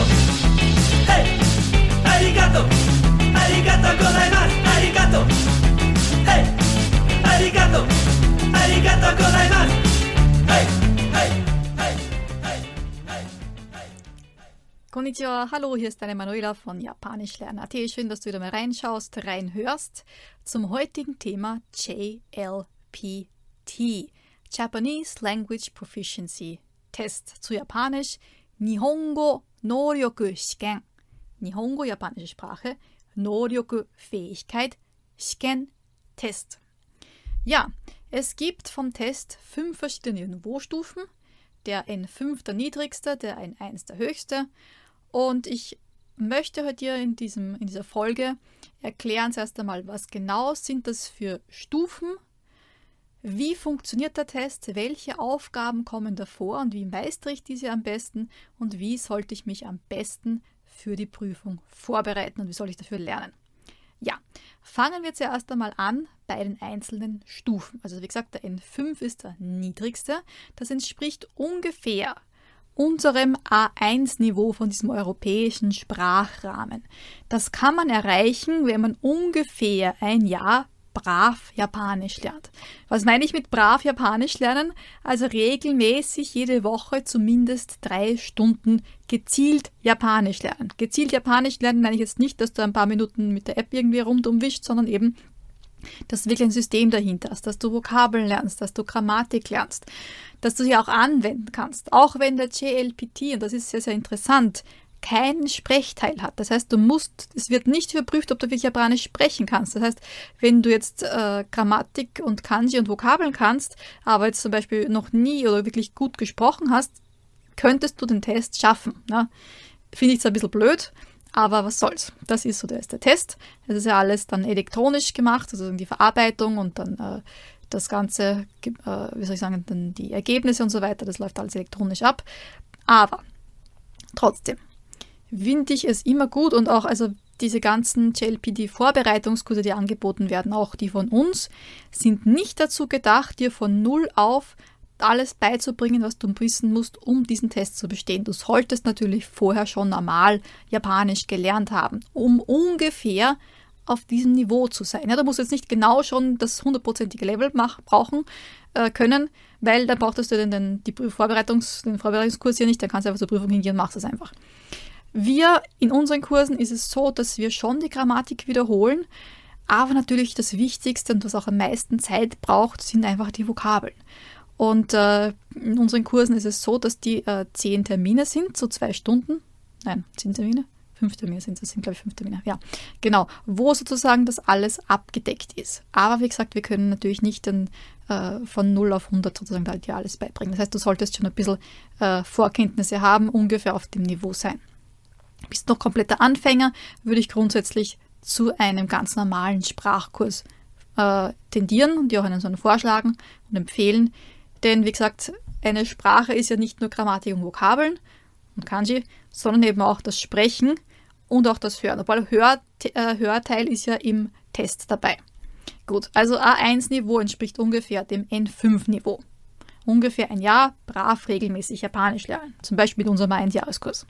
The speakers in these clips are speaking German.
arigato. Hey, arigato. Arigato gozaimasu. Arigato. Hey, arigato. Arigato gozaimasu. Hey, hey, hey, hey, hey, hey. Konnichiwa, hallo, hier ist deine Manuela von Japanisch.lernen.at. Schön, dass du wieder mal reinschaust, reinhörst zum heutigen Thema JLPT. Japanese Language Proficiency Test zu Japanisch Nihongo Noryoku Shiken. Nihongo, japanische Sprache, Noryoku, Fähigkeit, Shiken, Test. Ja, es gibt vom Test fünf verschiedene Niveaustufen. Der N5 der niedrigste, der N1 der höchste. Und ich möchte heute dir in, diesem, in dieser Folge erklären zuerst einmal, was genau sind das für Stufen, wie funktioniert der Test, welche Aufgaben kommen davor und wie meistere ich diese am besten und wie sollte ich mich am besten für die Prüfung vorbereiten und wie soll ich dafür lernen. Ja, fangen wir zuerst einmal an bei den einzelnen Stufen. Also wie gesagt, der N5 ist der niedrigste. Das entspricht ungefähr unserem A1-Niveau von diesem europäischen Sprachrahmen. Das kann man erreichen, wenn man ungefähr ein Jahr brav Japanisch lernt. Was meine ich mit brav Japanisch lernen? Also regelmäßig jede Woche zumindest drei Stunden gezielt Japanisch lernen. Gezielt Japanisch lernen meine ich jetzt nicht, dass du ein paar Minuten mit der App irgendwie rundum wischst, sondern eben, dass du wirklich ein System dahinter hast, dass du Vokabeln lernst, dass du Grammatik lernst, dass du sie auch anwenden kannst. Auch wenn der JLPT, und das ist sehr, sehr interessant, keinen Sprechteil hat. Das heißt, du musst, es wird nicht überprüft, ob du wirklich Japanisch sprechen kannst. Das heißt, wenn du jetzt äh, Grammatik und Kanji und Vokabeln kannst, aber jetzt zum Beispiel noch nie oder wirklich gut gesprochen hast, könntest du den Test schaffen. Ne? Finde ich zwar ein bisschen blöd, aber was soll's. Das ist so der erste Test. Es ist ja alles dann elektronisch gemacht, also die Verarbeitung und dann äh, das Ganze, äh, wie soll ich sagen, dann die Ergebnisse und so weiter, das läuft alles elektronisch ab. Aber trotzdem, finde ich es immer gut und auch also diese ganzen JLPD-Vorbereitungskurse, die angeboten werden, auch die von uns, sind nicht dazu gedacht, dir von null auf alles beizubringen, was du wissen musst, um diesen Test zu bestehen. Du solltest natürlich vorher schon normal Japanisch gelernt haben, um ungefähr auf diesem Niveau zu sein. Ja, du musst jetzt nicht genau schon das hundertprozentige Level mach, brauchen äh, können, weil dann brauchtest du den, den, die Vorbereitungs, den Vorbereitungskurs hier nicht, dann kannst du einfach zur Prüfung hingehen und machst das einfach. Wir in unseren Kursen ist es so, dass wir schon die Grammatik wiederholen, aber natürlich das Wichtigste und was auch am meisten Zeit braucht, sind einfach die Vokabeln. Und äh, in unseren Kursen ist es so, dass die äh, zehn Termine sind, so zwei Stunden. Nein, zehn Termine? Fünf Termine sind es, das sind glaube ich fünf Termine. Ja, genau, wo sozusagen das alles abgedeckt ist. Aber wie gesagt, wir können natürlich nicht dann äh, von 0 auf 100 sozusagen halt dir alles beibringen. Das heißt, du solltest schon ein bisschen äh, Vorkenntnisse haben, ungefähr auf dem Niveau sein bist noch kompletter Anfänger, würde ich grundsätzlich zu einem ganz normalen Sprachkurs äh, tendieren und dir auch einen so einen vorschlagen und empfehlen. Denn wie gesagt, eine Sprache ist ja nicht nur Grammatik und Vokabeln und Kanji, sondern eben auch das Sprechen und auch das Hören. Obwohl Hör, äh, Hörteil ist ja im Test dabei. Gut, also A1-Niveau entspricht ungefähr dem N5-Niveau. Ungefähr ein Jahr brav regelmäßig Japanisch lernen. Zum Beispiel mit unserem 1-Jahreskurs.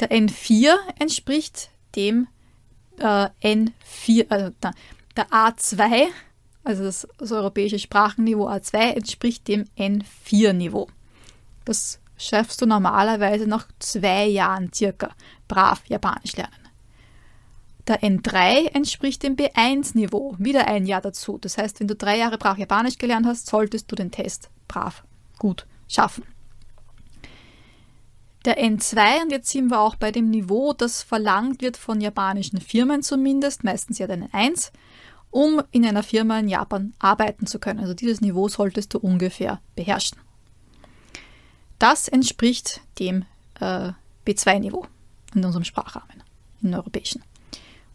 Der N4 entspricht dem äh, N4, also der, der A2, also das, das europäische Sprachenniveau A2 entspricht dem N4-Niveau. Das schaffst du normalerweise nach zwei Jahren circa brav Japanisch lernen. Der N3 entspricht dem B1-Niveau, wieder ein Jahr dazu. Das heißt, wenn du drei Jahre brav Japanisch gelernt hast, solltest du den Test brav gut schaffen der N2 und jetzt sind wir auch bei dem Niveau, das verlangt wird von japanischen Firmen zumindest, meistens ja den N1, um in einer Firma in Japan arbeiten zu können. Also dieses Niveau solltest du ungefähr beherrschen. Das entspricht dem äh, B2-Niveau in unserem Sprachrahmen, im europäischen.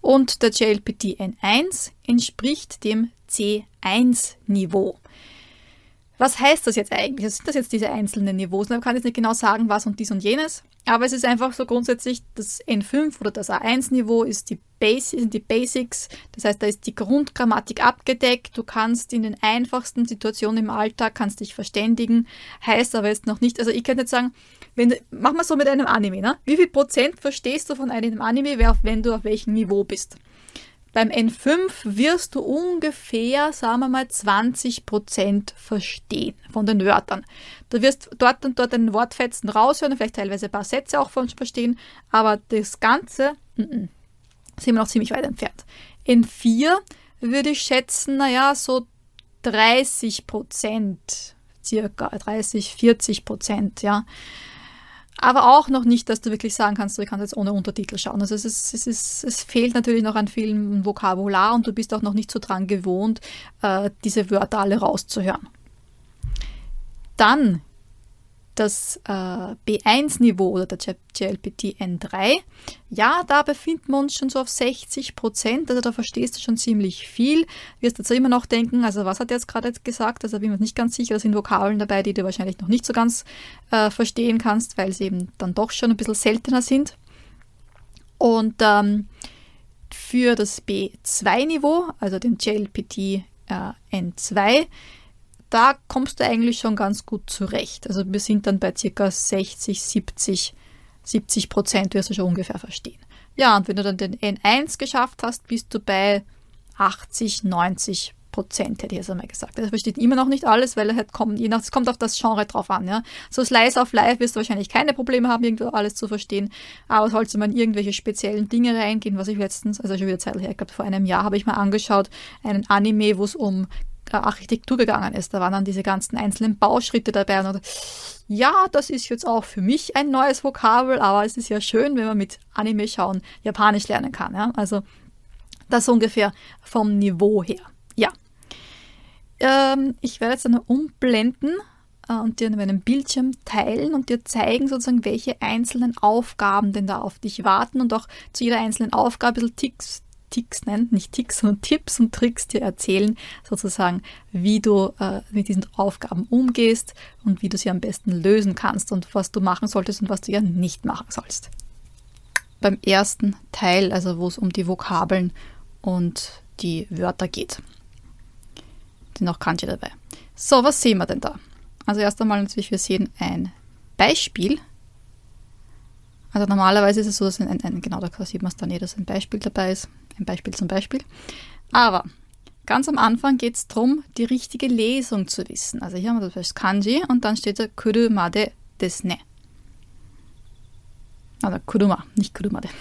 Und der JLPT N1 entspricht dem C1-Niveau. Was heißt das jetzt eigentlich? Also sind das jetzt diese einzelnen Niveaus? Man kann jetzt nicht genau sagen, was und dies und jenes, aber es ist einfach so grundsätzlich, das N5 oder das A1-Niveau ist die Basics, sind die Basics. Das heißt, da ist die Grundgrammatik abgedeckt. Du kannst in den einfachsten Situationen im Alltag kannst dich verständigen. Heißt aber jetzt noch nicht, also ich kann jetzt sagen, wenn mach mal so mit einem Anime, ne? Wie viel Prozent verstehst du von einem Anime, wenn du auf welchem Niveau bist? Beim N5 wirst du ungefähr, sagen wir mal, 20% verstehen von den Wörtern. Du wirst dort und dort einen Wortfetzen raushören, vielleicht teilweise ein paar Sätze auch von verstehen, aber das Ganze n -n, sind wir noch ziemlich weit entfernt. N4 würde ich schätzen, naja, so 30% circa 30, 40% ja aber auch noch nicht, dass du wirklich sagen kannst, du kannst jetzt ohne Untertitel schauen. Also es, ist, es, ist, es fehlt natürlich noch an vielem Vokabular und du bist auch noch nicht so dran gewohnt, äh, diese Wörter alle rauszuhören. Dann das äh, B1-Niveau oder der GLPT N3, ja, da befinden wir uns schon so auf 60 Prozent, also da verstehst du schon ziemlich viel. Wirst dazu immer noch denken, also was hat er jetzt gerade gesagt, also bin mir nicht ganz sicher, da sind Vokabeln dabei, die du wahrscheinlich noch nicht so ganz äh, verstehen kannst, weil sie eben dann doch schon ein bisschen seltener sind. Und ähm, für das B2-Niveau, also den JLPT äh, N2, da kommst du eigentlich schon ganz gut zurecht. Also wir sind dann bei circa 60, 70, 70 Prozent, wirst du schon ungefähr verstehen. Ja, und wenn du dann den N1 geschafft hast, bist du bei 80, 90 Prozent, hätte ich jetzt einmal gesagt. Er versteht immer noch nicht alles, weil halt kommt, je nach, es kommt auf das Genre drauf an. Ja. So Slice of Life wirst du wahrscheinlich keine Probleme haben, irgendwo alles zu verstehen. Aber sollte man in irgendwelche speziellen Dinge reingehen, was ich letztens, also schon wieder Zeit her, ich glaube vor einem Jahr habe ich mal angeschaut, einen Anime, wo es um Architektur gegangen ist. Da waren dann diese ganzen einzelnen Bauschritte dabei. Und ja, das ist jetzt auch für mich ein neues Vokabel, aber es ist ja schön, wenn man mit Anime schauen Japanisch lernen kann. Ja? Also das ungefähr vom Niveau her. Ja. Ähm, ich werde jetzt dann umblenden äh, und dir meinen Bildschirm teilen und dir zeigen, sozusagen, welche einzelnen Aufgaben denn da auf dich warten und auch zu jeder einzelnen Aufgabe ein bisschen Ticks, Ticks nennen, nicht Ticks, sondern Tipps und Tricks dir erzählen, sozusagen, wie du äh, mit diesen Aufgaben umgehst und wie du sie am besten lösen kannst und was du machen solltest und was du ja nicht machen sollst. Beim ersten Teil, also wo es um die Vokabeln und die Wörter geht, sind auch Kanji dabei. So, was sehen wir denn da? Also erst einmal natürlich, wir sehen ein Beispiel also normalerweise ist es so, dass ein, ein genau da sieht man es dann eh, dass ein Beispiel dabei ist. Ein Beispiel zum Beispiel. Aber ganz am Anfang geht es darum, die richtige Lesung zu wissen. Also hier haben wir das Kanji und dann steht da Kurumade desu ne. Also Kuruma, nicht Kurumade.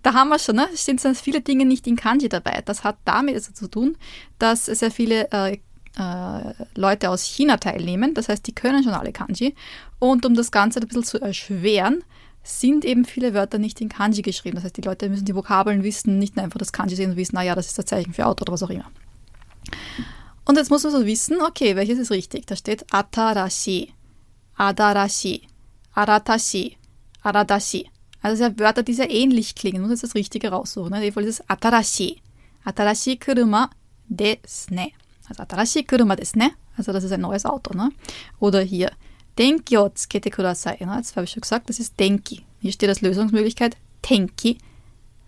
Da haben wir schon, ne? es stehen viele Dinge nicht in Kanji dabei. Das hat damit also zu tun, dass sehr viele äh, äh, Leute aus China teilnehmen. Das heißt, die können schon alle Kanji. Und um das Ganze ein bisschen zu erschweren, sind eben viele Wörter nicht in Kanji geschrieben. Das heißt, die Leute müssen die Vokabeln wissen, nicht nur einfach das Kanji sehen und wissen, naja, das ist das Zeichen für Auto oder was auch immer. Und jetzt muss man so wissen, okay, welches ist richtig? Da steht Atarashi, Adarashi, Aratashi, Aradashi. Also das sind Wörter, die sehr ähnlich klingen. Man muss jetzt das Richtige raussuchen. Ne? In dem Fall ist es Atarashi. Atarashi kuruma desu ne. Also Atarashi kuruma desu ne. Also das ist ein neues Auto. Ne? Oder hier Denki o tsukete kudasai. Jetzt habe ich schon gesagt, das ist Denki. Hier steht als Lösungsmöglichkeit Tenki.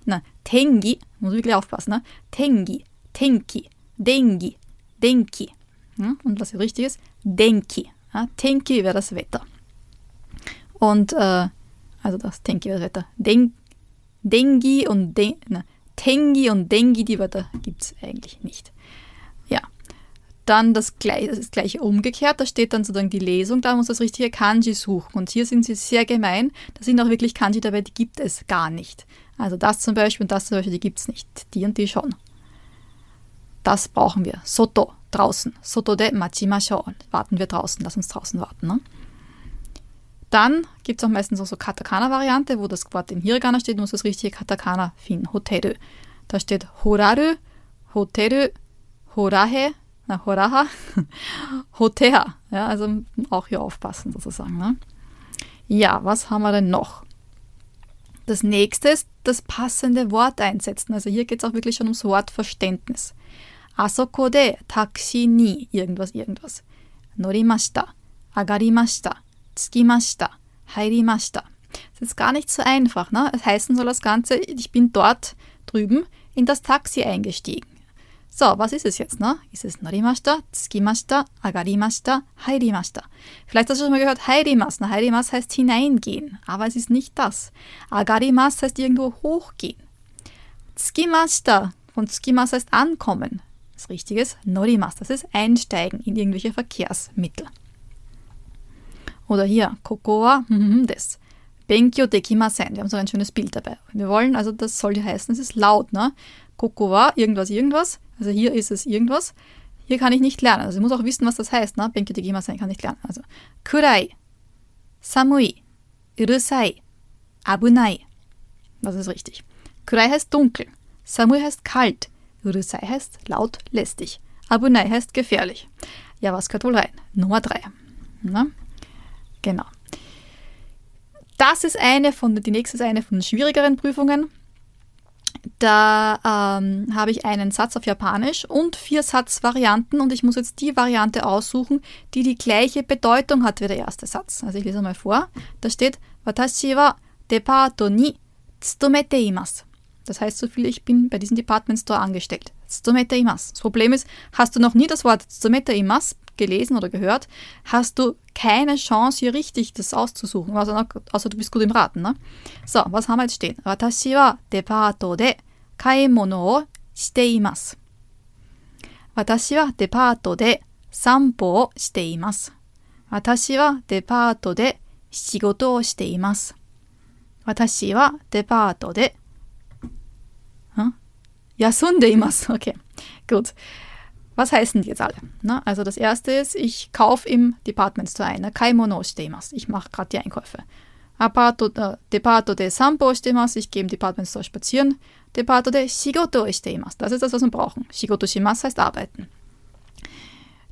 Na, Tengi, muss wirklich aufpassen, ne? Tengi, Tenki, Dengi, Denki. Ja, und was hier richtig ist, Denki. Ja, Tenki wäre das Wetter. Und, äh, also das Tenki wäre das Wetter. Den, Dengi und Den, Tengi und Dengi, die Wörter gibt es eigentlich nicht. Dann das gleiche, das gleiche umgekehrt, da steht dann sozusagen die Lesung, da muss das richtige Kanji suchen. Und hier sind sie sehr gemein, da sind auch wirklich Kanji dabei, die gibt es gar nicht. Also das zum Beispiel und das zum Beispiel, die gibt es nicht. Die und die schon. Das brauchen wir. Soto, draußen. Soto de machimashou. Warten wir draußen, lass uns draußen warten. Ne? Dann gibt es auch meistens auch so Katakana-Variante, wo das Wort in Hiragana steht, muss das richtige Katakana finden. Hoteru. Da steht Horaru, Hoteru, Horahe, na, Horaha, Hotea. Ja, also auch hier aufpassen sozusagen. Ne? Ja, was haben wir denn noch? Das nächste ist das passende Wort einsetzen. Also hier geht es auch wirklich schon ums Wortverständnis. Asoko de taxi ni irgendwas, irgendwas. norimashita, agarimashita, tsukimashita, hairimashita. Das ist gar nicht so einfach. Ne? Es heißen soll das Ganze, ich bin dort drüben in das Taxi eingestiegen. So, was ist es jetzt, ne? Ist es norimashita, tsukimashita, agarimashita, hairimashita? Vielleicht hast du schon mal gehört, hairimas. Na, hairimas heißt hineingehen, aber es ist nicht das. Agarimas heißt irgendwo hochgehen. Tsukimashita von tsukimas heißt ankommen. Das Richtige ist norimas, das ist einsteigen in irgendwelche Verkehrsmittel. Oder hier, koko wa des. Benkyo dekimasen. Wir haben so ein schönes Bild dabei. Wir wollen, also das soll ja heißen, es ist laut, ne? Koko wa, irgendwas, irgendwas. Also hier ist es irgendwas. Hier kann ich nicht lernen. Also ich muss auch wissen, was das heißt, ne? Benkyo dekimasen kann ich lernen. Also kurai, samui, urusai, abunai. Das ist richtig. Kurai heißt dunkel. Samui heißt kalt. Urusai heißt laut, lästig. Abunai heißt gefährlich. Ja, was gehört wohl rein? Nummer drei. Na? Genau. Das ist eine von, die nächste ist eine von schwierigeren Prüfungen. Da ähm, habe ich einen Satz auf Japanisch und vier Satzvarianten und ich muss jetzt die Variante aussuchen, die die gleiche Bedeutung hat wie der erste Satz. Also ich lese mal vor. Da steht, Watashi wa depato ni tsutomete imasu. Das heißt so viel, ich bin bei diesem Department Store angestellt tsumete. Das Problem ist, hast du noch nie das Wort tsumete gelesen oder gehört, hast du keine Chance, hier richtig das auszusuchen. Also, also du bist gut im Raten, ne? So, was haben wir jetzt stehen? Watashi wa depato de kaemono o shite imasu. Watashi wa depato de sampo o shite imasu. Watashi wa depato de shigoto o shite imasu. Watashi wa depato de Yasun deimasu. Okay, gut. Was heißen die jetzt alle? Na, also das erste ist, ich kaufe im Department Store ein. Kaimono ne? Ich mache gerade die Einkäufe. Aparto, äh, Departo de Sampo deimasu. Ich gehe im Department Store spazieren. Departo de Shigoto deimasu. Das ist das, was wir brauchen. Shigoto shimasu heißt arbeiten.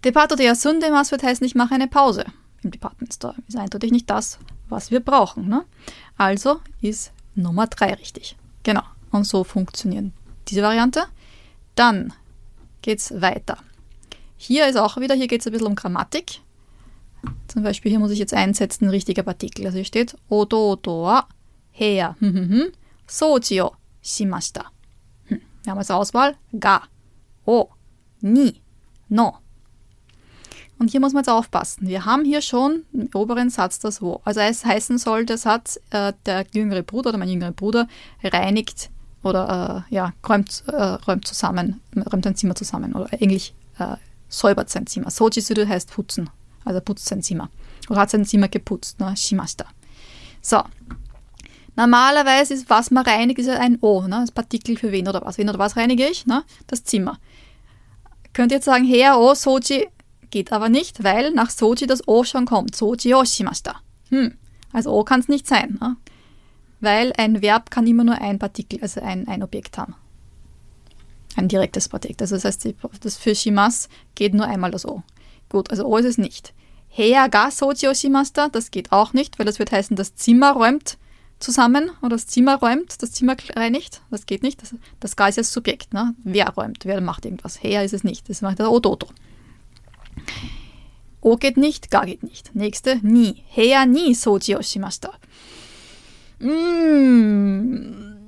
Departo de Yasun deimasu wird heißen, ich mache eine Pause im Department Store. Ist eindeutig nicht das, was wir brauchen. Ne? Also ist Nummer drei richtig. Genau. Und so funktionieren diese Variante. Dann geht es weiter. Hier ist auch wieder, hier geht es ein bisschen um Grammatik. Zum Beispiel hier muss ich jetzt einsetzen, ein richtiger Partikel. Also hier steht Odoto wa heya hm, hm, hm, soji o shimashita. Wir haben als Auswahl ga, o, ni, no. Und hier muss man jetzt aufpassen. Wir haben hier schon im oberen Satz das wo. Also es heißen soll der Satz, äh, der jüngere Bruder oder mein jüngerer Bruder reinigt oder äh, ja, räumt, äh, räumt zusammen, räumt ein Zimmer zusammen oder eigentlich äh, säubert sein Zimmer. Sojisuru heißt putzen, also putzt sein Zimmer. Oder hat sein Zimmer geputzt, ne? Shimashita. So. Normalerweise ist, was man reinigt, ist ein O, ne? das Partikel für wen oder was. Wen oder was reinige ich? Ne? Das Zimmer. Könnt ihr jetzt sagen, her, O, Soji, geht aber nicht, weil nach Soji das O schon kommt. Soji o shimashita. Hm. Also O kann es nicht sein. Ne? Weil ein Verb kann immer nur ein Partikel, also ein, ein Objekt haben. Ein direktes Objekt. Also das heißt, das für Shimas geht nur einmal das O. Gut, also O ist es nicht. Hea ga soji shimasta, das geht auch nicht, weil das wird heißen, das Zimmer räumt zusammen oder das Zimmer räumt, das Zimmer reinigt. Das geht nicht. Das, das Ga ist ja das Subjekt. Ne? Wer räumt, wer macht irgendwas. Hea ist es nicht. Das macht der Odoto. O geht nicht, Ga geht nicht. Nächste, ni. Hea ni soji shimasta. Mm,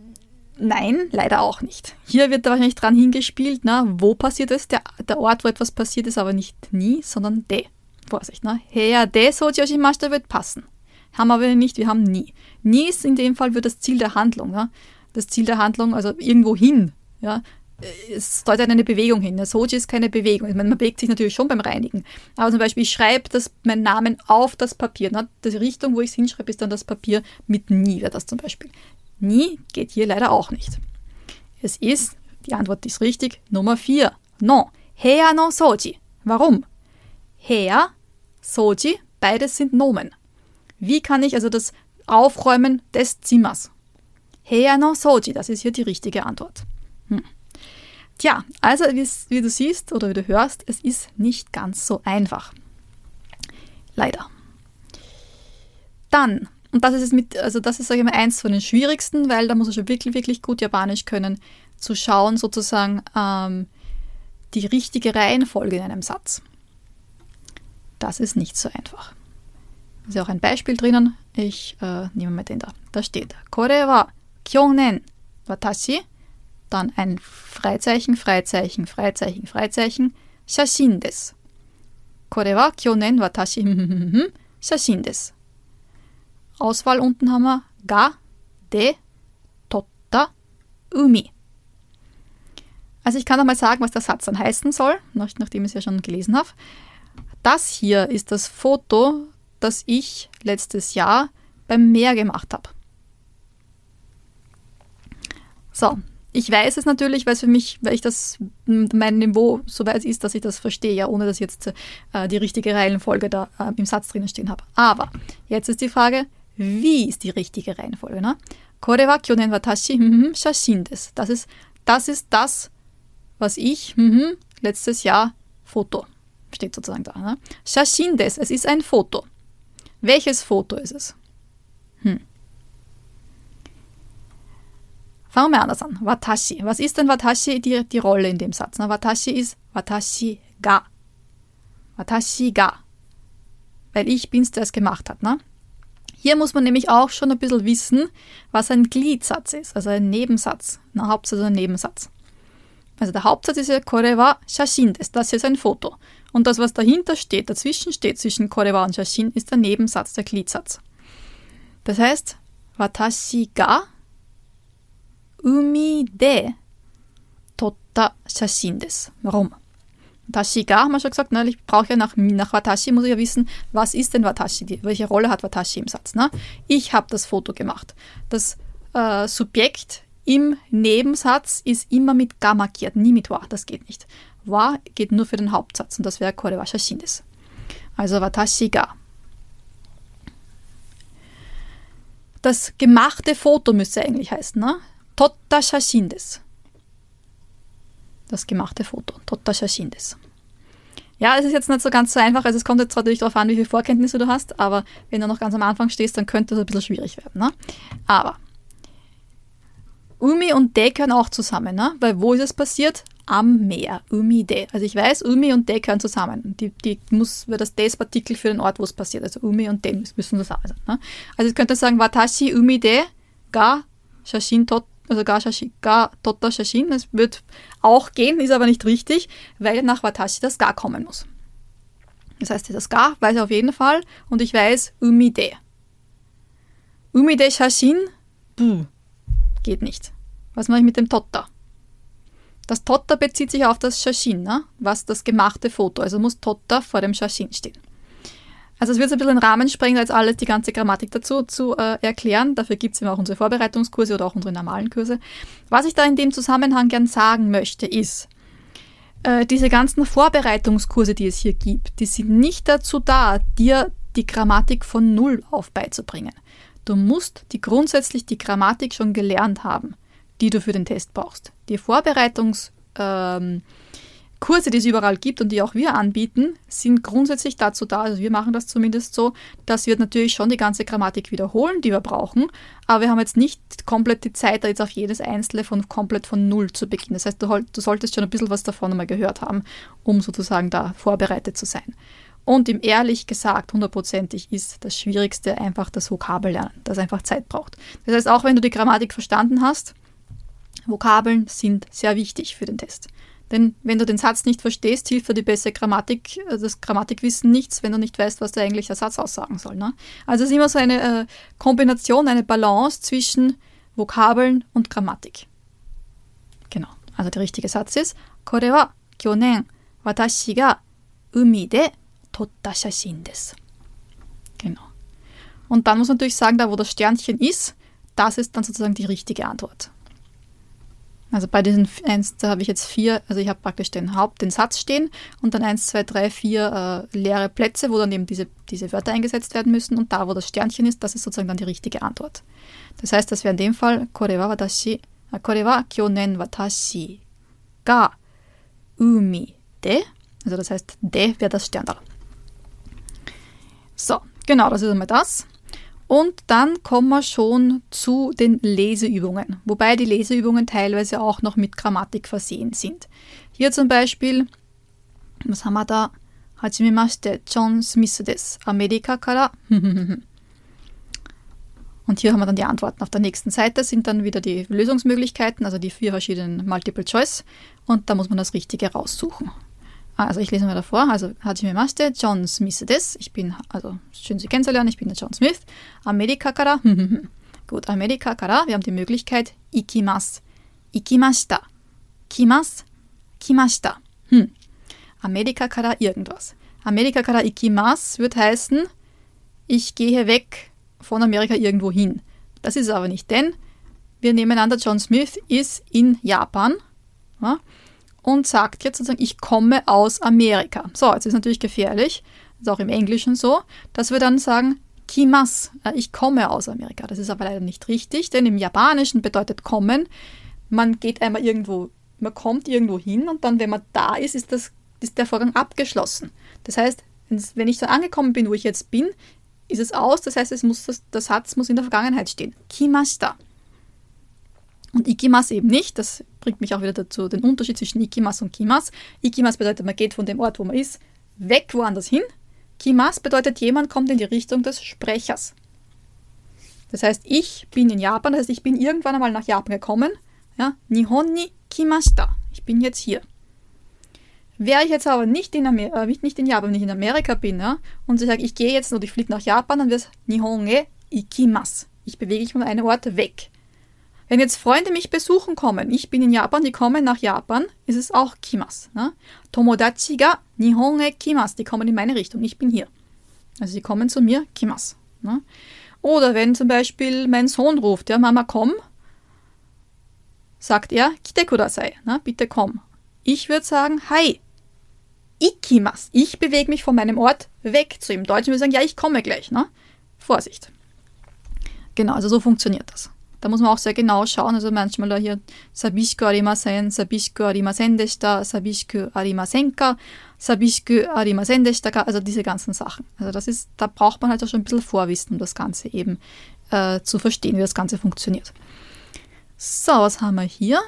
nein, leider auch nicht. Hier wird wahrscheinlich dran hingespielt, na, wo passiert es? Der, der Ort, wo etwas passiert ist, aber nicht nie, sondern de. Vorsicht, ne? Heya de soji oshimashita wird passen. Haben wir aber nicht, wir haben nie. Nie ist in dem Fall für das Ziel der Handlung. Ne? Das Ziel der Handlung, also irgendwo hin. Ja? Es deutet eine Bewegung hin. Soji ist keine Bewegung. Ich meine, man bewegt sich natürlich schon beim Reinigen. Aber zum Beispiel, ich schreibe meinen Namen auf das Papier. Ne? Die Richtung, wo ich es hinschreibe, ist dann das Papier mit nie, wäre das zum Beispiel. Nie geht hier leider auch nicht. Es ist, die Antwort ist richtig, Nummer 4. No. Hea no Soji. Warum? Hea, Soji, beides sind Nomen. Wie kann ich also das Aufräumen des Zimmers? Hea no Soji, das ist hier die richtige Antwort. Hm. Tja, also wie, du siehst oder wie du hörst, es ist nicht ganz so einfach. Leider. Dann, und das ist mit, also das ist, sage ich mal, eins von den schwierigsten, weil da muss man schon wirklich, wirklich gut Japanisch können, zu schauen, sozusagen ähm, die richtige Reihenfolge in einem Satz. Das ist nicht so einfach. Da ist ja auch ein Beispiel drinnen. Ich äh, nehme mal den da. Da steht, Kore wa kyonen watashi. Dann ein Freizeichen, Freizeichen, Freizeichen, Freizeichen. Shashin desu. Auswahl unten haben wir ga, de, totta, umi. Also ich kann noch mal sagen, was der Satz dann heißen soll, nachdem ich es ja schon gelesen habe. Das hier ist das Foto, das ich letztes Jahr beim Meer gemacht habe. So, ich weiß es natürlich, weil es für mich, weil ich das, mein Niveau so weit ist, dass ich das verstehe, ja, ohne dass ich jetzt äh, die richtige Reihenfolge da äh, im Satz drinnen stehen habe. Aber jetzt ist die Frage, wie ist die richtige Reihenfolge? Ne? Kore wa kyonen watashi mhm, shashin desu. Das ist, das ist das, was ich mhm, letztes Jahr Foto steht sozusagen da. Ne? Shashin desu. Es ist ein Foto. Welches Foto ist es? Hm. Fangen wir anders an. Watashi. Was ist denn Watashi die, die Rolle in dem Satz? Na, watashi ist Watashi ga. Watashi ga. Weil ich bin's, der es gemacht hat. Ne? Hier muss man nämlich auch schon ein bisschen wissen, was ein Gliedsatz ist, also ein Nebensatz. Ein Hauptsatz oder ein Nebensatz. Also der Hauptsatz ist ja Korewa Shashin. Das hier ist ein Foto. Und das, was dahinter steht, dazwischen steht, zwischen Korewa und Shashin, ist der Nebensatz, der Gliedsatz. Das heißt, Watashi ga umi de totta shashin des. Warum? Watashi haben wir schon gesagt, ich brauche ja nach, Watashi, muss ich ja wissen, was ist denn Watashi, welche Rolle hat Watashi im Satz. Ne? Ich habe das Foto gemacht. Das äh, Subjekt im Nebensatz ist immer mit ga markiert, nie mit wa, das geht nicht. Wa geht nur für den Hauptsatz und das wäre kore wa shashin des. Also Watashi. Das gemachte Foto müsste eigentlich heißen, ne? Totta shashin des. Das gemachte Foto. Totta shashin des. Ja, es ist jetzt nicht so ganz so einfach. Also es kommt jetzt natürlich darauf an, wie viele Vorkenntnisse du hast. Aber wenn du noch ganz am Anfang stehst, dann könnte es ein bisschen schwierig werden. Ne? Aber Umi und De gehören auch zusammen. Ne? Weil wo ist es passiert? Am Meer. Umi De. Also ich weiß, Umi und De gehören zusammen. Die, die muss, wird das De Partikel für den Ort, wo es passiert. Also Umi und De müssen zusammen sein. Ne? Also ich könnte sagen, Watashi Umi De ga Shashin tot also Shashi, gar Totta Shashin. Das wird auch gehen, ist aber nicht richtig, weil nach Watashi das Ga kommen muss. Das heißt, das Ga weiß ich auf jeden Fall und ich weiß Umide. Umide Shashin, buh, geht nicht. Was mache ich mit dem Totta? Das Totta bezieht sich auf das Shashin, ne? was das gemachte Foto. Also muss Totta vor dem Shashin stehen. Also es wird so ein bisschen den Rahmen sprengen, als alles die ganze Grammatik dazu zu äh, erklären. Dafür gibt es immer auch unsere Vorbereitungskurse oder auch unsere normalen Kurse. Was ich da in dem Zusammenhang gern sagen möchte, ist, äh, diese ganzen Vorbereitungskurse, die es hier gibt, die sind nicht dazu da, dir die Grammatik von Null auf beizubringen. Du musst die grundsätzlich die Grammatik schon gelernt haben, die du für den Test brauchst. Die Vorbereitungs ähm, Kurse, die es überall gibt und die auch wir anbieten, sind grundsätzlich dazu da, also wir machen das zumindest so, dass wir natürlich schon die ganze Grammatik wiederholen, die wir brauchen, aber wir haben jetzt nicht komplett die Zeit, da jetzt auf jedes Einzelne von komplett von Null zu beginnen. Das heißt, du, du solltest schon ein bisschen was davon einmal gehört haben, um sozusagen da vorbereitet zu sein. Und ihm ehrlich gesagt, hundertprozentig ist das Schwierigste einfach das Vokabellernen, das einfach Zeit braucht. Das heißt, auch wenn du die Grammatik verstanden hast, Vokabeln sind sehr wichtig für den Test. Denn wenn du den Satz nicht verstehst, hilft dir die bessere Grammatik, äh, das Grammatikwissen nichts, wenn du nicht weißt, was der eigentlich der Satz aussagen soll. Ne? Also es ist immer so eine äh, Kombination, eine Balance zwischen Vokabeln und Grammatik. Genau. Also der richtige Satz ist Kore wa kyonen watashi ga umi de totta shashin desu. Genau. Und dann muss man natürlich sagen, da wo das Sternchen ist, das ist dann sozusagen die richtige Antwort. Also bei diesen eins, da habe ich jetzt vier, also ich habe praktisch den Haupt, den Satz stehen und dann eins, zwei, drei, vier äh, leere Plätze, wo dann eben diese, diese Wörter eingesetzt werden müssen und da, wo das Sternchen ist, das ist sozusagen dann die richtige Antwort. Das heißt, das wäre in dem Fall Kore wa watashi, äh, Kore wa kyonen watashi ga umi de, also das heißt, de wäre das Sterndal. So, genau, das ist einmal das. Und dann kommen wir schon zu den Leseübungen, wobei die Leseübungen teilweise auch noch mit Grammatik versehen sind. Hier zum Beispiel, was haben wir da? Hajimemashite, John Smith des, Amerika kara. Und hier haben wir dann die Antworten. Auf der nächsten Seite sind dann wieder die Lösungsmöglichkeiten, also die vier verschiedenen Multiple Choice. Und da muss man das Richtige raussuchen. Also ich lese mal davor. Also Hajime Maste, John Smith des. Ich bin, also schön Sie kennenzulernen, ich bin der John Smith. Amerika kara. Gut, Amerika kara. Wir haben die Möglichkeit ikimas. Ikimashita. Kimas. Kimashita. Hm. Amerika kara irgendwas. Amerika kara ikimas wird heißen, ich gehe weg von Amerika irgendwo hin. Das ist es aber nicht, denn wir nehmen an, der John Smith ist in Japan ja, und sagt jetzt sozusagen, ich komme aus Amerika. So, jetzt ist natürlich gefährlich, das ist auch im Englischen so, dass wir dann sagen, kimas, äh, ich komme aus Amerika. Das ist aber leider nicht richtig, denn im Japanischen bedeutet kommen, man geht einmal irgendwo, man kommt irgendwo hin und dann, wenn man da ist, ist, das, ist der Vorgang abgeschlossen. Das heißt, wenn ich so angekommen bin, wo ich jetzt bin, ist es aus, das heißt, es muss das, der Satz muss in der Vergangenheit stehen. Kimashita. Und Ikimas eben nicht. Das bringt mich auch wieder dazu, den Unterschied zwischen Ikimas und Kimas. Ikimas bedeutet, man geht von dem Ort, wo man ist, weg woanders hin. Kimas bedeutet, jemand kommt in die Richtung des Sprechers. Das heißt, ich bin in Japan, das heißt, ich bin irgendwann einmal nach Japan gekommen. Ja, Nihon ni kimashita. Ich bin jetzt hier. Wäre ich jetzt aber nicht in, Amer äh, nicht in Japan, wenn ich in Amerika bin, ja, und ich sage, ich gehe jetzt und ich fliege nach Japan, dann wird es Nihon e ikimas. Ich bewege mich von einem Ort weg. Wenn jetzt Freunde mich besuchen kommen, ich bin in Japan, die kommen nach Japan, ist es auch kimas. Ne? Tomodachi ga Nihon e kimas. Die kommen in meine Richtung, ich bin hier. Also sie kommen zu mir, kimas. Ne? Oder wenn zum Beispiel mein Sohn ruft, ja, Mama, komm, sagt er, kite kudasai, ne? bitte komm. Ich würde sagen, hi, ikimas. Ich bewege mich von meinem Ort weg zu ihm. Deutsch würde sagen, ja, ich komme gleich. Ne? Vorsicht. Genau, also so funktioniert das. Da muss man auch sehr genau schauen. Also manchmal da hier Sabishku arimasen, Sabishku arimasen deshita, Sabishku arimasen Sabishku arimasen deshita also diese ganzen Sachen. Also das ist, da braucht man halt auch schon ein bisschen Vorwissen, um das Ganze eben äh, zu verstehen, wie das Ganze funktioniert. So, was haben wir hier?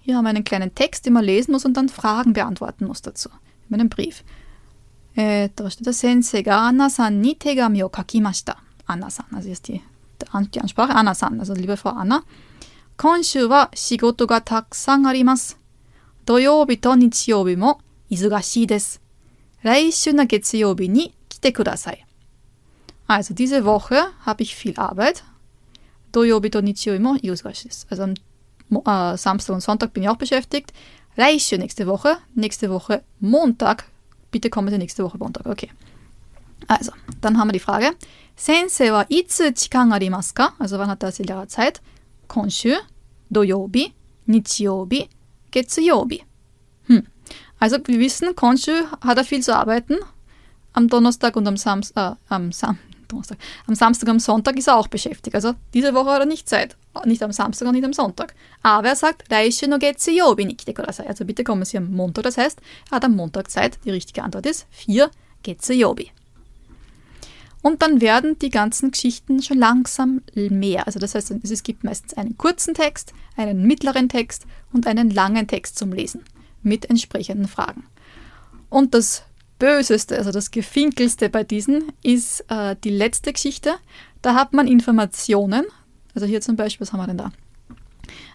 Hier haben wir einen kleinen Text, den man lesen muss und dann Fragen beantworten muss dazu. Mit einem Brief. Äh, da steht der Sensei ga Anna-san ni Tegami o kakimashita. Anna-san, also hier ist die die Ansprache Anna san, also liebe Frau Anna. Konshu Also diese Woche habe ich viel Arbeit. Doyoubi. Also am äh, Samstag und Sonntag bin ich auch beschäftigt. Reishu nächste Woche, nächste Woche Montag. Bitte kommen Sie nächste Woche Montag. Okay. Also, dann haben wir die Frage. Sensei wa itsu chikan arimasu ka? Also, wann hat der Lehrer Zeit? Konshu, Doyobi, Nichiobi, Getsuyobi. Hm. Also, wir wissen, Konshu hat er viel zu arbeiten. Am Donnerstag und am Samstag, äh, am Sam Donnerstag. Am Samstag, am Sonntag ist er auch beschäftigt. Also diese Woche hat er nicht Zeit. Nicht am Samstag und nicht am Sonntag. Aber er sagt, Reishu no getsuyobi ni kite kudasai. Also bitte kommen Sie am Montag. Das heißt, er hat am Montag Zeit. Die richtige Antwort ist 4 getsuyobi. Und dann werden die ganzen Geschichten schon langsam mehr. Also das heißt, es gibt meistens einen kurzen Text, einen mittleren Text und einen langen Text zum Lesen mit entsprechenden Fragen. Und das Böseste, also das Gefinkelste bei diesen ist äh, die letzte Geschichte. Da hat man Informationen. Also hier zum Beispiel, was haben wir denn da?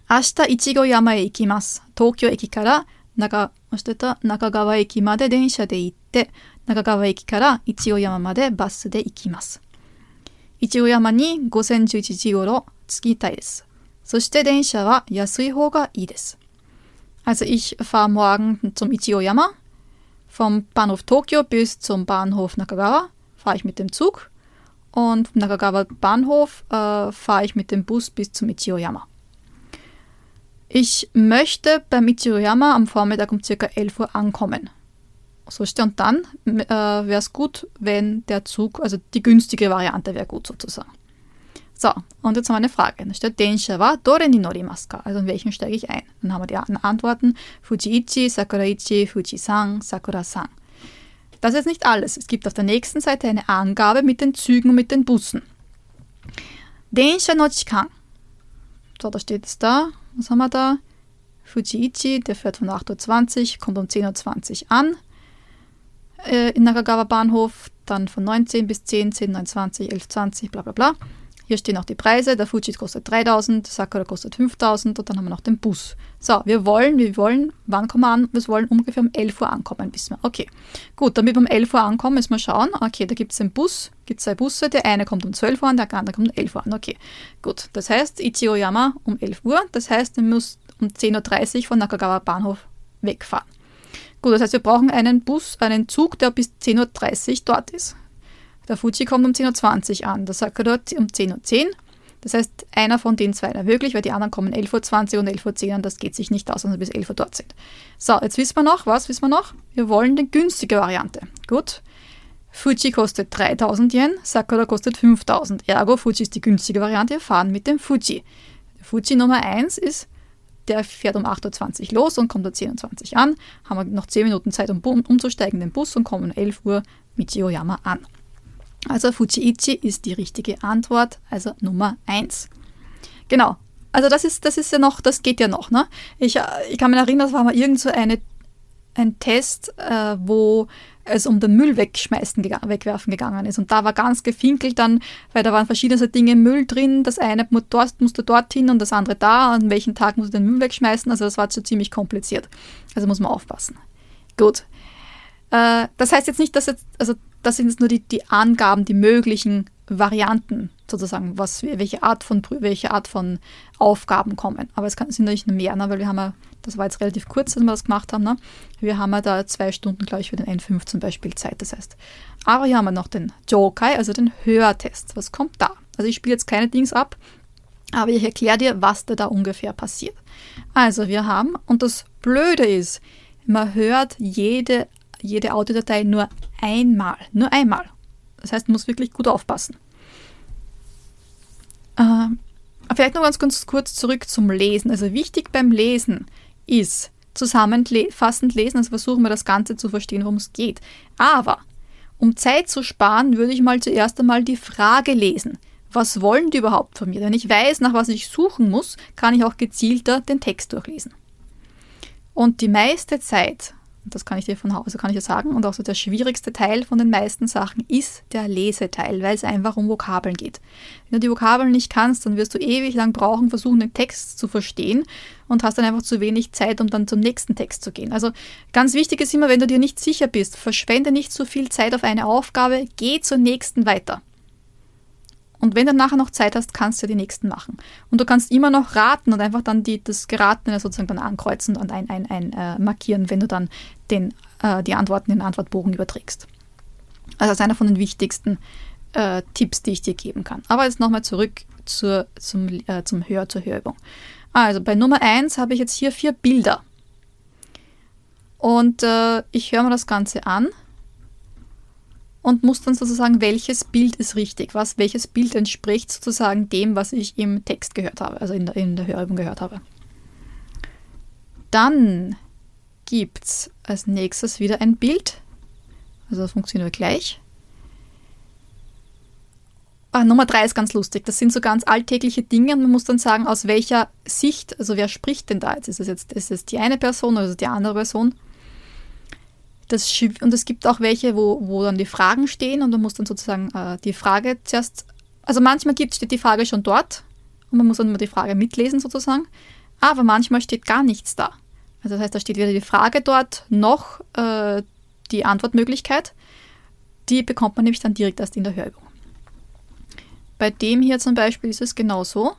Ashita Ichigo-yama e ikimasu. Tokyo eki kara Naga, was steht da? Nakagawa eki made densha de itte, Nakagawa eki kara Ichigo-yama made basu de ikimasu. Ichigo-yama ni 5011時頃着きたいです。そして電車は安い方がいいです。Also ich fahre morgen zum Ichigo-yama. Vom Bahnhof Tokio bis zum Bahnhof Nakagawa fahre ich mit dem Zug und vom Nakagawa Bahnhof äh, fahre ich mit dem Bus bis zum Ichiyoyama. Ich möchte beim Ichiyoyama am Vormittag um ca. 11 Uhr ankommen. So steht und dann äh, wäre es gut, wenn der Zug, also die günstige Variante wäre gut sozusagen. So, und jetzt haben wir eine Frage. Da steht Densha wa dore ni? Also in welchen steige ich ein? Dann haben wir die Antworten Fujiichi, Sakuraichi, Fujisan, Sakura-san. Das ist jetzt nicht alles. Es gibt auf der nächsten Seite eine Angabe mit den Zügen und mit den Bussen. Densha no chikan. So, da steht es da. Was haben wir da? Fujiichi, der fährt von 8.20 Uhr, kommt um 10.20 Uhr an. Äh, in Nakagawa Bahnhof, dann von 19 bis 10, 10, 9, 20, 11, 20, bla bla bla. Hier stehen auch die Preise. Der Fuji kostet 3000, Sakura kostet 5000 und dann haben wir noch den Bus. So, wir wollen, wir wollen, wann kommen wir an? Wir wollen ungefähr um 11 Uhr ankommen, wissen wir. Okay, gut, damit wir um 11 Uhr ankommen, müssen wir schauen. Okay, da gibt es einen Bus, gibt zwei Busse. Der eine kommt um 12 Uhr an, der andere kommt um 11 Uhr an. Okay, gut. Das heißt, Ichigoyama um 11 Uhr. Das heißt, wir müssen um 10.30 Uhr von Nakagawa Bahnhof wegfahren. Gut, das heißt, wir brauchen einen Bus, einen Zug, der bis 10.30 Uhr dort ist. Der Fuji kommt um 10.20 Uhr an, der Sakura um 10.10 Uhr. Das heißt, einer von den zwei wäre wirklich, weil die anderen kommen 11.20 Uhr und 11.10 Uhr an. Das geht sich nicht aus, wenn sie bis 11 Uhr dort sind. So, jetzt wissen wir noch, was wissen wir noch? Wir wollen die günstige Variante. Gut. Fuji kostet 3000 Yen, Sakura kostet 5000. Ergo, Fuji ist die günstige Variante. Wir fahren mit dem Fuji. Fuji Nummer 1 ist, der fährt um 8.20 Uhr los und kommt um 10.20 Uhr an. Haben wir noch 10 Minuten Zeit, um umzusteigen in den Bus und kommen um 11 Uhr mit Chiyoyama an. Also Fujiichi ist die richtige Antwort, also Nummer 1. Genau. Also das ist, das ist ja noch, das geht ja noch, ne? Ich, äh, ich kann mich erinnern, das war mal irgend so eine, ein Test, äh, wo es um den Müll wegschmeißen, wegwerfen gegangen ist. Und da war ganz gefinkelt dann, weil da waren verschiedene Dinge im Müll drin. Das eine musste dorthin und das andere da. An welchem Tag musst du den Müll wegschmeißen? Also das war so ziemlich kompliziert. Also muss man aufpassen. Gut. Äh, das heißt jetzt nicht, dass jetzt, also das sind jetzt nur die, die Angaben, die möglichen Varianten sozusagen, was, welche Art von welche Art von Aufgaben kommen. Aber es kann, sind natürlich mehr, ne? weil wir haben ja, das war jetzt relativ kurz, dass wir das gemacht haben. Ne? Wir haben ja da zwei Stunden, glaube ich, für den N5 zum Beispiel Zeit. Das heißt, aber hier haben wir noch den Jokai, also den Hörtest. Was kommt da? Also ich spiele jetzt keine Dings ab, aber ich erkläre dir, was da, da ungefähr passiert. Also wir haben, und das Blöde ist, man hört jede jede Audiodatei nur einmal. Nur einmal. Das heißt, man muss wirklich gut aufpassen. Äh, vielleicht noch ganz, ganz kurz zurück zum Lesen. Also wichtig beim Lesen ist zusammenfassend lesen, also versuchen wir das Ganze zu verstehen, worum es geht. Aber um Zeit zu sparen, würde ich mal zuerst einmal die Frage lesen. Was wollen die überhaupt von mir? Wenn ich weiß, nach was ich suchen muss, kann ich auch gezielter den Text durchlesen. Und die meiste Zeit das kann ich dir von Hause kann ich dir sagen. Und auch so der schwierigste Teil von den meisten Sachen ist der Leseteil, weil es einfach um Vokabeln geht. Wenn du die Vokabeln nicht kannst, dann wirst du ewig lang brauchen, versuchen, den Text zu verstehen und hast dann einfach zu wenig Zeit, um dann zum nächsten Text zu gehen. Also ganz wichtig ist immer, wenn du dir nicht sicher bist, verschwende nicht so viel Zeit auf eine Aufgabe, geh zur nächsten weiter. Und wenn du nachher noch Zeit hast, kannst du ja die nächsten machen. Und du kannst immer noch raten und einfach dann die, das Geratene sozusagen dann ankreuzen und ein, ein, ein äh, markieren, wenn du dann den, äh, die Antworten in den Antwortbogen überträgst. Also das ist einer von den wichtigsten äh, Tipps, die ich dir geben kann. Aber jetzt nochmal zurück zur, zum, äh, zum Hör, zur Hörübung. Also bei Nummer 1 habe ich jetzt hier vier Bilder. Und äh, ich höre mir das Ganze an und muss dann sozusagen, welches Bild ist richtig, was, welches Bild entspricht sozusagen dem, was ich im Text gehört habe, also in der, in der Hörübung gehört habe. Dann gibt es als nächstes wieder ein Bild. Also das funktioniert gleich. Ah, Nummer drei ist ganz lustig. Das sind so ganz alltägliche Dinge und man muss dann sagen, aus welcher Sicht, also wer spricht denn da jetzt? Ist es jetzt ist es die eine Person oder die andere Person? Das, und es gibt auch welche, wo, wo dann die Fragen stehen und man muss dann sozusagen äh, die Frage zuerst, also manchmal gibt, steht die Frage schon dort und man muss dann immer die Frage mitlesen sozusagen, aber manchmal steht gar nichts da. Also das heißt, da steht weder die Frage dort noch äh, die Antwortmöglichkeit. Die bekommt man nämlich dann direkt erst in der Hörübung. Bei dem hier zum Beispiel ist es genauso.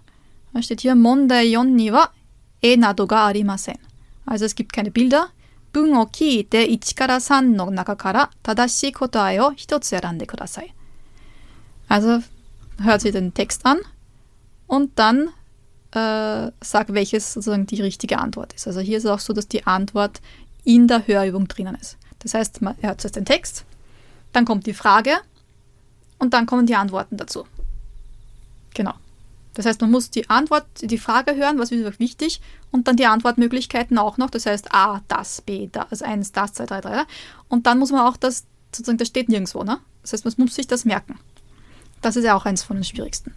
Da steht hier Mondai yon ni wa e nado ga arimasen. Also es gibt keine Bilder, 文を聞いて1から3の中から正しい答えを一つ選んでください。Also hört sie den Text an und dann äh, sagt, welches sozusagen die richtige Antwort ist. Also hier ist es auch so, dass die Antwort in der Hörübung drinnen ist. Das heißt, man hört zuerst den Text, dann kommt die Frage und dann kommen die Antworten dazu. Genau. Das heißt, man muss die Antwort, die Frage hören, was ist wichtig, und dann die Antwortmöglichkeiten auch noch. Das heißt A, das, B, das, 1, das, 2, 3, 3. Und dann muss man auch das, sozusagen, das steht nirgendwo, ne? Das heißt, man muss sich das merken. Das ist ja auch eins von den schwierigsten.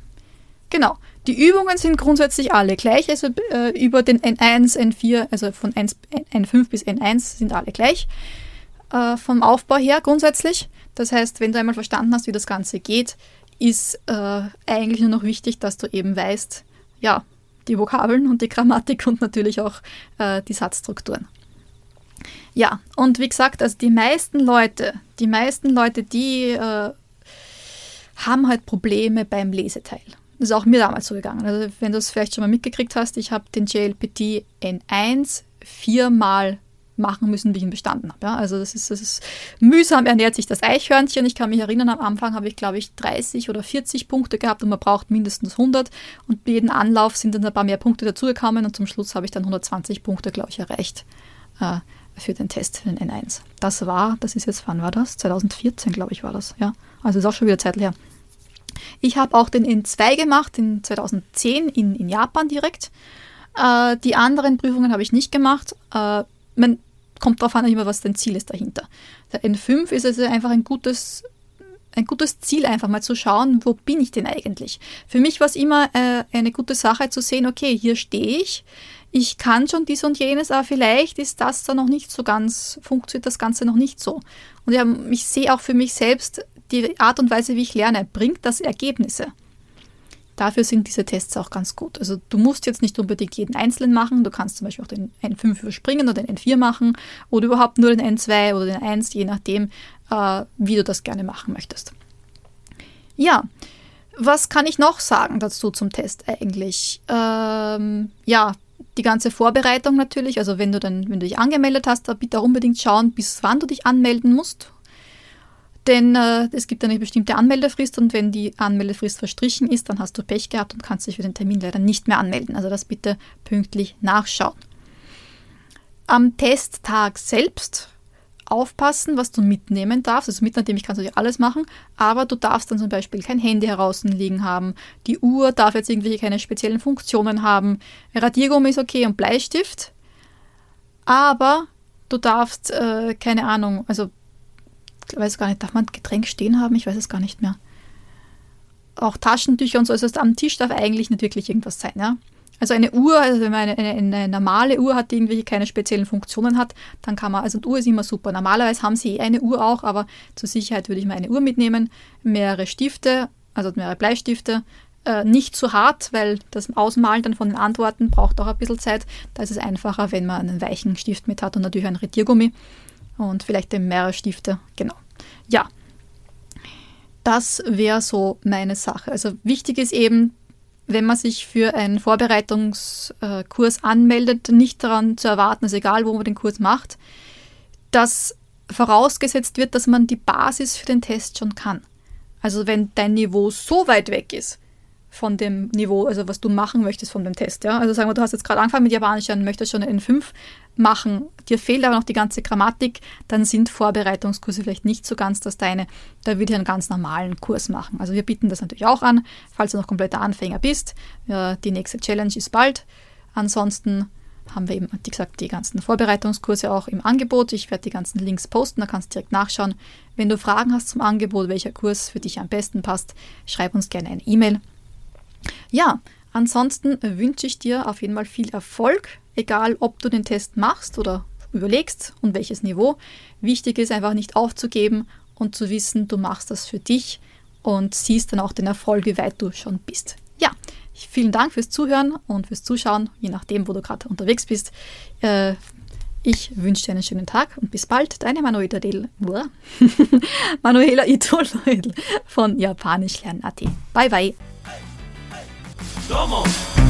Genau. Die Übungen sind grundsätzlich alle gleich, also äh, über den N1, N4, also von 1, N5 bis N1 sind alle gleich. äh, vom Aufbau her grundsätzlich. Das heißt, wenn du einmal verstanden hast, wie das Ganze geht, ist äh, eigentlich nur noch wichtig, dass du eben weißt, ja, die Vokabeln und die Grammatik und natürlich auch äh, die Satzstrukturen. Ja, und wie gesagt, also die meisten Leute, die meisten Leute, die äh, haben halt Probleme beim Leseteil. Das ist auch mir damals so gegangen. Also wenn du es vielleicht schon mal mitgekriegt hast, ich habe den JLPT N1 viermal machen müssen, wie ich ihn bestanden habe. Ja, also das ist, das ist mühsam ernährt sich das Eichhörnchen. Ich kann mich erinnern, am Anfang habe ich, glaube ich, 30 oder 40 Punkte gehabt und man braucht mindestens 100. Und bei jedem Anlauf sind dann ein paar mehr Punkte dazugekommen und zum Schluss habe ich dann 120 Punkte, glaube ich, erreicht äh, für den Test, für den N1. Das war, das ist jetzt, wann war das? 2014, glaube ich, war das. Ja, also ist auch schon wieder Zeit her. Ich habe auch den N2 gemacht, in 2010 in, in Japan direkt. Äh, die anderen Prüfungen habe ich nicht gemacht. Äh, man kommt darauf an, immer, was dein Ziel ist dahinter. Der N5 ist also einfach ein gutes, ein gutes Ziel, einfach mal zu schauen, wo bin ich denn eigentlich. Für mich war es immer äh, eine gute Sache zu sehen, okay, hier stehe ich, ich kann schon dies und jenes, aber vielleicht ist das da noch nicht so ganz, funktioniert das Ganze noch nicht so. Und ja, ich sehe auch für mich selbst die Art und Weise, wie ich lerne, bringt das Ergebnisse. Dafür sind diese Tests auch ganz gut. Also du musst jetzt nicht unbedingt jeden einzelnen machen. Du kannst zum Beispiel auch den N5 überspringen oder den N4 machen oder überhaupt nur den N2 oder den 1, je nachdem, äh, wie du das gerne machen möchtest. Ja, was kann ich noch sagen dazu zum Test eigentlich? Ähm, ja, die ganze Vorbereitung natürlich. Also wenn du dann, wenn du dich angemeldet hast, bitte auch unbedingt schauen, bis wann du dich anmelden musst denn äh, es gibt eine bestimmte Anmeldefrist und wenn die Anmeldefrist verstrichen ist, dann hast du Pech gehabt und kannst dich für den Termin leider nicht mehr anmelden. Also das bitte pünktlich nachschauen. Am Testtag selbst aufpassen, was du mitnehmen darfst. Also mitnehmen kannst du ja alles machen, aber du darfst dann zum Beispiel kein Handy heraus liegen haben. Die Uhr darf jetzt irgendwelche keine speziellen Funktionen haben. Radiergummi ist okay und Bleistift, aber du darfst, äh, keine Ahnung, also weiß gar nicht, darf man Getränk stehen haben? Ich weiß es gar nicht mehr. Auch Taschentücher und so. Also am Tisch darf eigentlich nicht wirklich irgendwas sein, ja. Also eine Uhr, also wenn man eine, eine, eine, normale Uhr hat, die irgendwelche keine speziellen Funktionen hat, dann kann man, also eine Uhr ist immer super. Normalerweise haben sie eh eine Uhr auch, aber zur Sicherheit würde ich mal eine Uhr mitnehmen. Mehrere Stifte, also mehrere Bleistifte. Äh, nicht zu hart, weil das Ausmalen dann von den Antworten braucht auch ein bisschen Zeit. Da ist es einfacher, wenn man einen weichen Stift mit hat und natürlich einen Retiergummi und vielleicht mehrere Stifte. Genau. Ja, das wäre so meine Sache. Also wichtig ist eben, wenn man sich für einen Vorbereitungskurs anmeldet, nicht daran zu erwarten, also egal wo man den Kurs macht, dass vorausgesetzt wird, dass man die Basis für den Test schon kann. Also wenn dein Niveau so weit weg ist, von dem Niveau, also was du machen möchtest von dem Test. Ja? Also sagen wir, du hast jetzt gerade angefangen mit Japanisch und möchtest schon in 5 machen, dir fehlt aber noch die ganze Grammatik, dann sind Vorbereitungskurse vielleicht nicht so ganz das deine. Da würde ich einen ganz normalen Kurs machen. Also wir bieten das natürlich auch an, falls du noch kompletter Anfänger bist. Ja, die nächste Challenge ist bald. Ansonsten haben wir eben, wie gesagt, die ganzen Vorbereitungskurse auch im Angebot. Ich werde die ganzen Links posten, da kannst du direkt nachschauen. Wenn du Fragen hast zum Angebot, welcher Kurs für dich am besten passt, schreib uns gerne eine E-Mail. Ja, ansonsten wünsche ich dir auf jeden Fall viel Erfolg, egal ob du den Test machst oder überlegst und welches Niveau. Wichtig ist einfach nicht aufzugeben und zu wissen, du machst das für dich und siehst dann auch den Erfolg, wie weit du schon bist. Ja, vielen Dank fürs Zuhören und fürs Zuschauen, je nachdem, wo du gerade unterwegs bist. Äh, ich wünsche dir einen schönen Tag und bis bald. Deine Manuela Del Manuela Ito von Japanisch lernen.at. Bye bye. Domo.